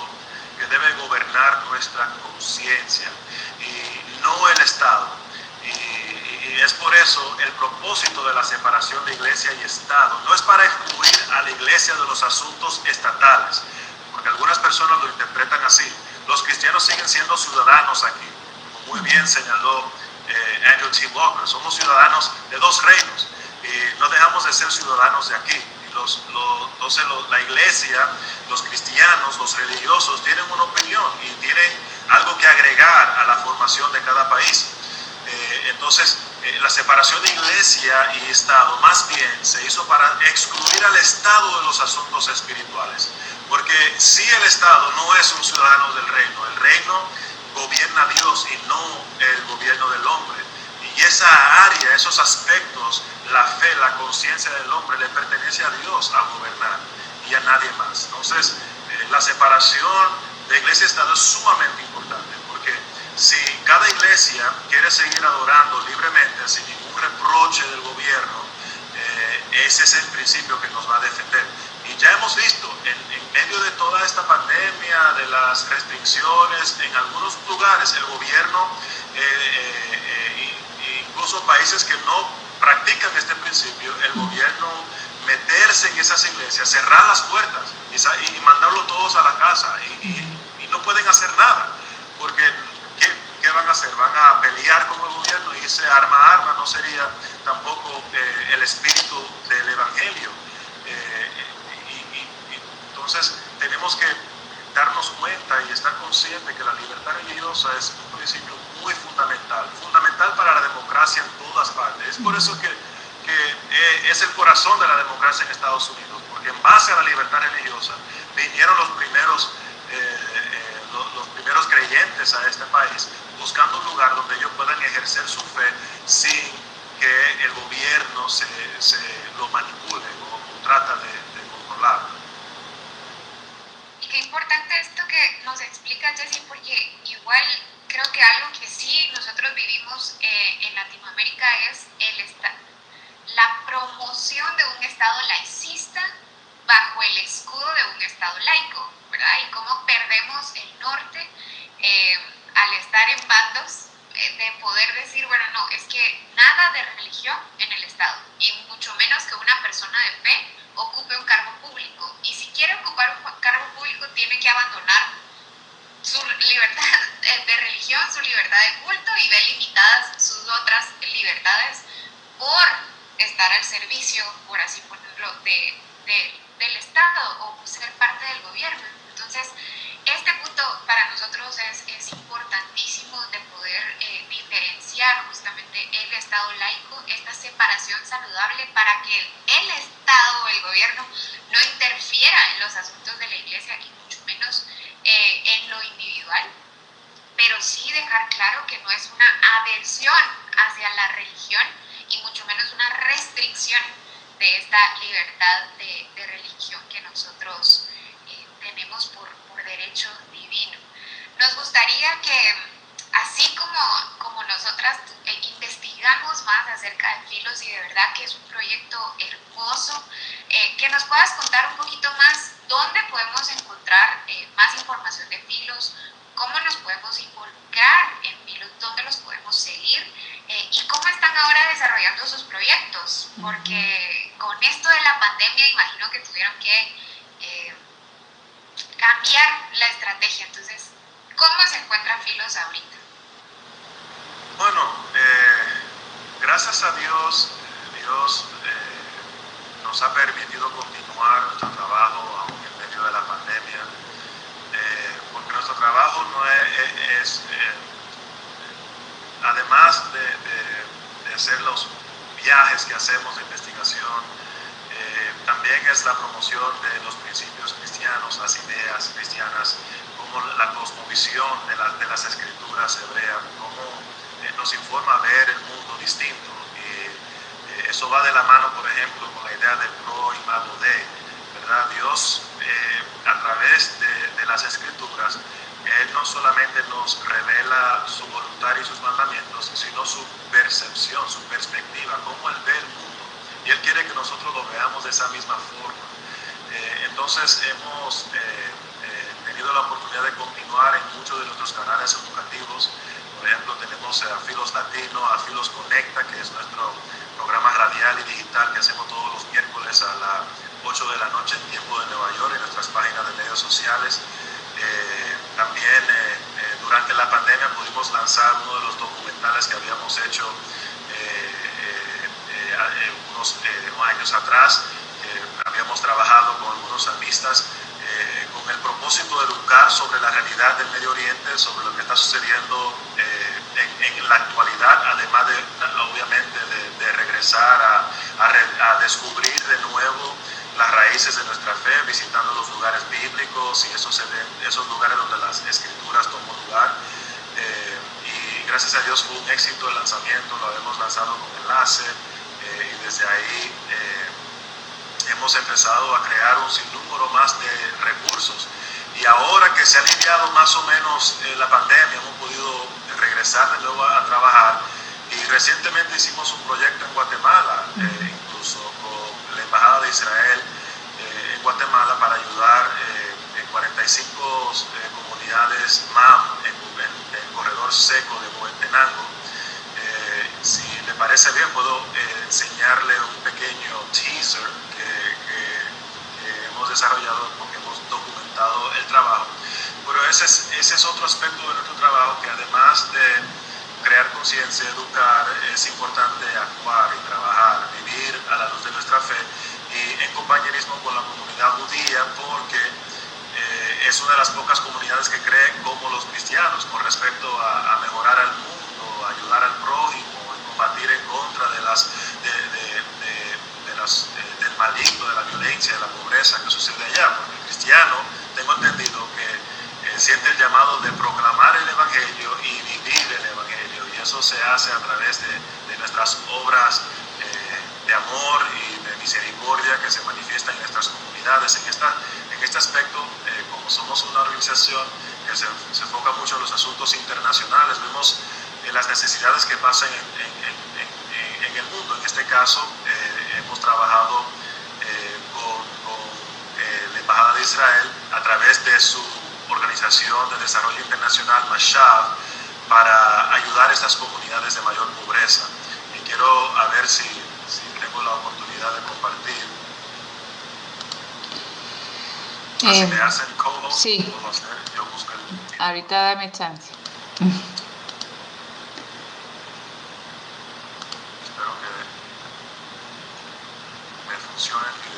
que debe gobernar nuestra conciencia y no el Estado. Es por eso el propósito de la separación de iglesia y Estado. No es para excluir a la iglesia de los asuntos estatales, porque algunas personas lo interpretan así. Los cristianos siguen siendo ciudadanos aquí, muy bien señaló eh, Andrew T. Walker, somos ciudadanos de dos reinos y no dejamos de ser ciudadanos de aquí. los, entonces la iglesia, los cristianos, los religiosos tienen una opinión y tienen algo que agregar a la formación de cada país. entonces, la separación de iglesia y Estado más bien se hizo para excluir al Estado de los asuntos espirituales. Porque si el Estado no es un ciudadano del reino, el reino gobierna a Dios y no el gobierno del hombre. Y esa área, esos aspectos, la fe, la conciencia del hombre le pertenece a Dios a gobernar y a nadie más. Entonces, eh, la separación de iglesia y Estado es sumamente importante si cada iglesia quiere seguir adorando libremente, sin ningún reproche del gobierno, eh, ese es el principio que nos va a defender. Y ya hemos visto, en, medio de toda esta pandemia, de las restricciones, en algunos lugares el gobierno, eh, eh, incluso países que no practican este principio, el gobierno meterse en esas iglesias, cerrar las puertas y, mandarlo todos a la casa y, no pueden hacer nada, porque ¿qué, van a hacer? Van a pelear con el gobierno y ese arma a arma no sería tampoco eh, el espíritu del evangelio. Entonces tenemos que darnos cuenta y estar conscientes que la libertad religiosa es un principio muy fundamental, fundamental para la democracia en todas partes. Es por eso que, eh, es el corazón de la democracia en Estados Unidos, porque en base a la libertad religiosa vinieron los primeros, eh, eh, primeros creyentes a este país buscando un lugar donde ellos puedan ejercer su fe sin que el gobierno se, lo manipule o, trata de, de controlarlo. Qué importante esto que nos explica Jessy, porque igual creo que algo que sí nosotros vivimos eh, en Latinoamérica es el la promoción de un Estado laicista bajo el escudo de un Estado laico, ¿verdad? Y cómo perdemos el norte eh, al estar en bandos eh, de poder decir, bueno, no, es que nada de religión en el Estado, y mucho menos que una persona de fe ocupe un cargo público. Y si quiere ocupar un cargo público, tiene que abandonar su libertad de religión, su libertad de culto y ve limitadas sus otras libertades por estar al servicio, por así ponerlo, de, del Estado o ser parte del gobierno. Entonces, este punto para nosotros es, importantísimo de poder eh, diferenciar justamente el Estado laico, esta separación saludable para que el Estado o el gobierno no interfiera en los asuntos de la iglesia y mucho menos eh, en lo individual, pero sí dejar claro que no es una aversión hacia la religión y mucho menos una restricción de esta libertad de, religión que nosotros tenemos por derecho divino. Nos gustaría que, así como, como nosotras eh, investigamos más acerca de Filos y de verdad que es un proyecto hermoso, eh, que nos puedas contar un poquito más dónde podemos encontrar eh, más información de Filos, cómo nos podemos involucrar en Filos, dónde los podemos seguir y cómo están ahora desarrollando sus proyectos, porque con esto de la pandemia imagino que tuvieron que cambiar la estrategia. Entonces, ¿cómo se encuentra Filos ahorita? Bueno, eh, gracias a Dios, Dios eh, nos ha permitido continuar nuestro trabajo aún en medio de la pandemia, eh, porque nuestro trabajo no es, además de, de, de hacer los viajes que hacemos de investigación, también es la promoción de los principios cristianos, las ideas cristianas, como la cosmovisión de, de las escrituras hebreas, cómo eh, nos informa a ver el mundo distinto. Y, eh, eso va de la mano, por ejemplo, con la idea del pro y malo de, ¿verdad? Dios, eh, a través de, de las escrituras, él no solamente nos revela su voluntad y sus mandamientos, sino su percepción, su perspectiva, cómo él ve el mundo Él quiere que nosotros lo veamos de esa misma forma. Eh, entonces hemos eh, eh, tenido la oportunidad de continuar en muchos de nuestros canales educativos. Por ejemplo, tenemos a Filos Latino, a Filos Conecta, que es nuestro programa radial y digital que hacemos todos los miércoles a las 8 de la noche en tiempo de Nueva York en nuestras páginas de medios sociales. también durante la pandemia pudimos lanzar uno de los documentales que habíamos hecho unos años atrás. habíamos trabajado con algunos salmistas con el propósito de educar sobre la realidad del Medio Oriente, sobre lo que está sucediendo en, la actualidad, además de, obviamente, de, regresar a, a, descubrir de nuevo las raíces de nuestra fe, visitando los lugares bíblicos y esos, esos lugares donde las escrituras tomó lugar. Eh, y gracias a Dios fue un éxito el lanzamiento, lo habíamos lanzado con enlace eh, y desde ahí eh, hemos empezado a crear un sinnúmero más de recursos. Y ahora que se ha aliviado más o menos la pandemia, hemos podido regresar de nuevo a, trabajar. Y recientemente hicimos un proyecto en Guatemala, eh, incluso con la Embajada de Israel eh, en Guatemala para ayudar eh, en 45 comunidades MAM en, el corredor seco de Huehuetenango. Parece bien, puedo enseñarle un pequeño teaser que, que hemos desarrollado porque hemos documentado el trabajo. Pero ese es, ese es otro aspecto de nuestro trabajo que además de crear conciencia, educar, es importante actuar y trabajar, vivir a la luz de nuestra fe y en compañerismo con la comunidad judía porque eh, es una de las pocas comunidades que creen como los cristianos con respecto a, mejorar al mundo, ayudar al prójimo, combatir en contra de las, de, de, las, eh, del maligno, de la violencia, de la pobreza que sucede allá. Porque el cristiano, tengo entendido que siente el llamado de proclamar el Evangelio y vivir el Evangelio. Y eso se hace a través de, nuestras obras eh, de amor y de misericordia que se manifiestan en nuestras comunidades. En, esta, en este aspecto, eh, como somos una organización que se, enfoca mucho en los asuntos internacionales, vemos eh, las necesidades que pasan en, en, el mundo. En este caso, hemos trabajado con, con la Embajada de Israel a través de su Organización de Desarrollo Internacional, MASHAB, para ayudar a estas comunidades de mayor pobreza. Y quiero a ver si, si tengo la oportunidad de compartir. Ah, si eh, me hacen co sí. yo busco el... Ahorita dame chance. Espero que me funcione el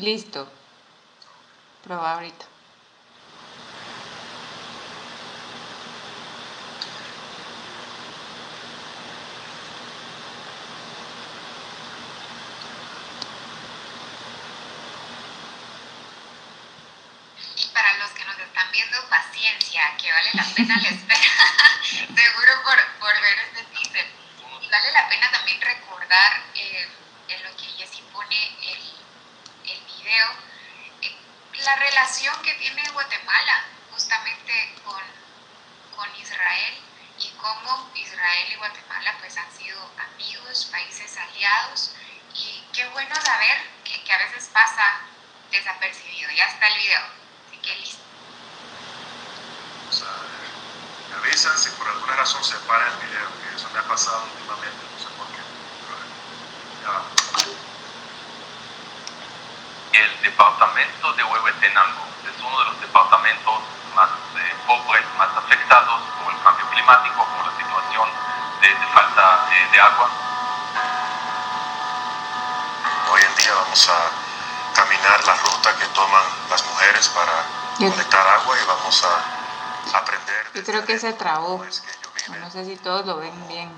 Listo. Proba ahorita. Y para los que nos están viendo, paciencia, que vale la pena la espera. Seguro por, por ver este teaser. Y vale la pena también recordar eh, en lo que Jessy pone el eh, la relación que tiene Guatemala justamente con, con Israel y cómo Israel y Guatemala pues han sido amigos, países aliados y qué bueno saber que, a veces pasa desapercibido. Ya está el video, así que listo. avisan si por alguna razón se para el video, que eso me ha pasado últimamente, no sé por qué. ya el departamento de Huehuetenango es uno de los departamentos más eh, pobres, más afectados por el cambio climático, por la situación de, falta eh, de agua. Hoy en día vamos a caminar la ruta que toman las mujeres para colectar agua y vamos a aprender. Yo creo que se trabó. no sé si todos lo ven bien.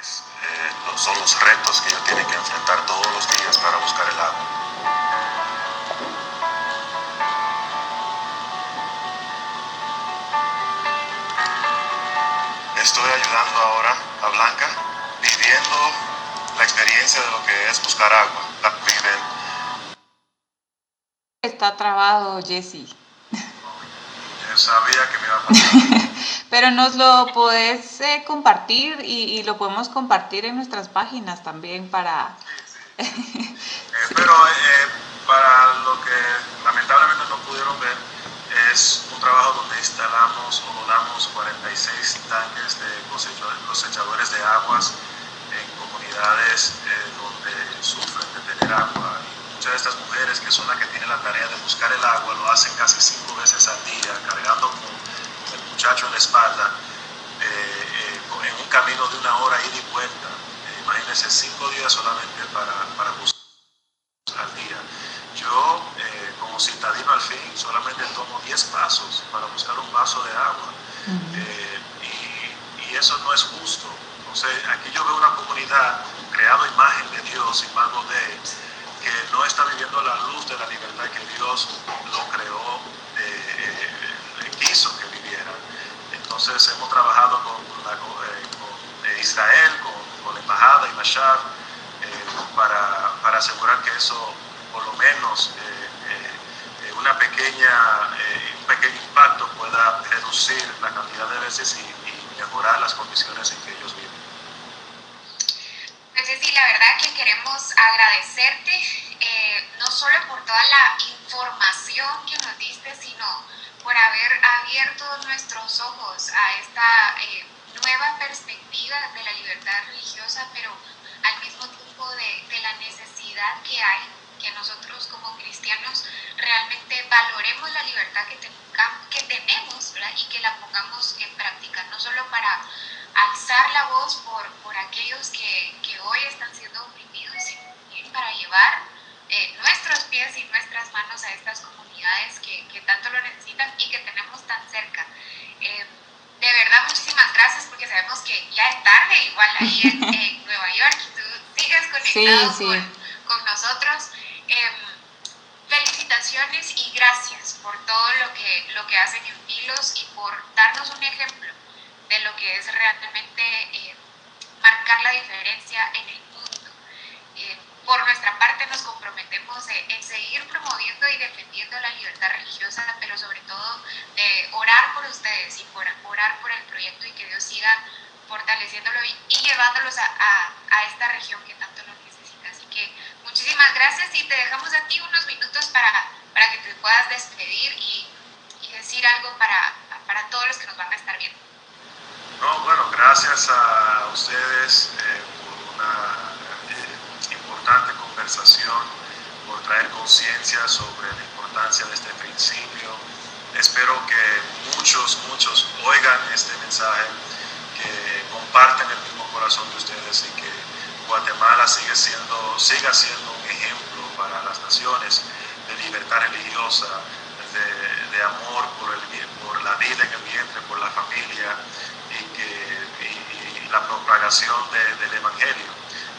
Es, eh, son los retos que ellos tienen que enfrentar todos los días para buscar el agua. Estoy ayudando ahora a Blanca viviendo la experiencia de lo que es buscar agua. La viven. Está trabado, Jesse. Yo sabía que me iba a pasar. Pero nos lo podés eh, compartir y, lo podemos compartir en nuestras páginas también para... Sí, sí. Eh, pero eh, para lo que lamentablemente no pudieron ver, es un trabajo donde instalamos o donamos 46 tanques de cosechadores de aguas en comunidades eh, donde sufren de tener agua muchas de estas mujeres que son las que tienen la tarea de buscar el agua lo hacen casi cinco veces al día, cargando con, el muchacho en la espalda, eh, eh, en un camino de una hora ida y vuelta. Eh, imagínense cinco días solamente para, para buscar al día. Yo, como citadino al fin, solamente tomo 10 pasos para buscar un vaso de agua. y, y eso no es justo. Entonces, aquí yo veo una comunidad creado imagen de Dios, imagen de que no está viviendo la luz de la libertad que Dios lo creó, eh, quiso que viviera. Entonces hemos trabajado con, eh, eh, Israel, con, la embajada y la SHAF, para, para, asegurar que eso, por lo menos, una pequeña, un pequeño impacto pueda reducir la cantidad de veces y, y mejorar las condiciones en que ellos viven. Pues sí, la verdad que queremos agradecerte, eh, no solo por toda la información que nos diste, sino por haber abierto nuestros ojos a esta eh, nueva perspectiva de la libertad religiosa, pero al mismo tiempo de, la necesidad que hay que nosotros como cristianos realmente valoremos la libertad que, que tenemos y que la pongamos en práctica, no solo para alzar la voz por, por aquellos que, que, hoy están siendo oprimidos y para llevar eh, nuestros pies y nuestras manos a estas comunidades que, que, tanto lo necesitan y que tenemos tan cerca. Eh, de verdad, muchísimas gracias porque sabemos que ya es tarde, igual ahí en, Nueva York, y tú sigues conectado Con, con, nosotros. Em, felicitaciones y gracias por todo lo que, lo que hacen en Filos y por darnos un ejemplo de lo que es realmente eh, marcar la diferencia en el mundo. Eh, por nuestra parte nos comprometemos en seguir promoviendo y defendiendo la libertad religiosa, pero sobre todo de orar por ustedes y por orar por el proyecto y que Dios siga fortaleciéndolo y, llevándolos a, a, esta región que tanto lo necesita. Así que muchísimas gracias y te dejamos a ti unos minutos para, para que te puedas despedir y, y decir algo para, para todos los que nos van a estar viendo. No, bueno, gracias a ustedes eh, por una eh, importante conversación, por traer conciencia sobre la importancia de este principio. Espero que muchos, muchos oigan este mensaje, que comparten el mismo corazón de ustedes y que Guatemala sigue siendo, siga siendo un ejemplo para las naciones de libertad religiosa, de, amor por, el, por la vida en el vientre, por la familia y, la propagación del Evangelio.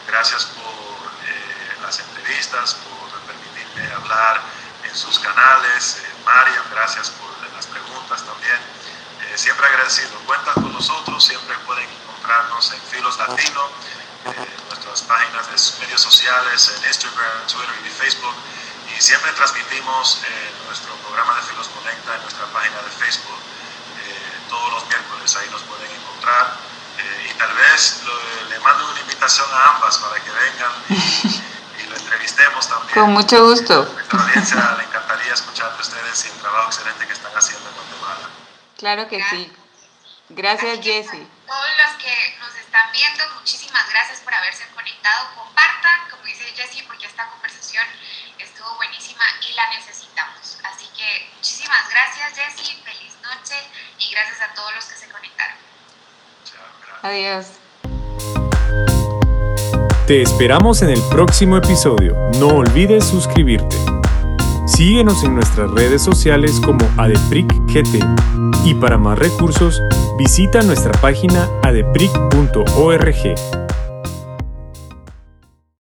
Gracias por eh, las entrevistas, por permitirme hablar en sus canales. Eh, Mario, gracias por las preguntas también. Eh, siempre agradecido. Cuentan con nosotros, siempre pueden encontrarnos en Filos Latino, nuestras páginas de medios sociales, en Instagram, Twitter y Facebook. Y siempre transmitimos nuestro programa de Filos Conecta en nuestra página de Facebook todos los miércoles, ahí nos pueden encontrar. Eh, y tal vez le mando una invitación a ambas para que vengan y, lo entrevistemos también. Con mucho gusto. A nuestra audiencia le encantaría escuchar de ustedes y el trabajo excelente que están haciendo en Guatemala. Claro que sí. Gracias, Jessy. Todos los que nos están viendo, muchísimas gracias por haberse conectado. Compartan, como dice Jessy, porque esta conversación estuvo buenísima y la necesitamos. Así que muchísimas gracias, Jessy. Feliz noche y gracias a todos los que se conectaron. Adiós. Te esperamos en el próximo episodio. No olvides suscribirte. Síguenos en nuestras redes sociales como ADEPRICGT y para más recursos visita nuestra página adepric.org.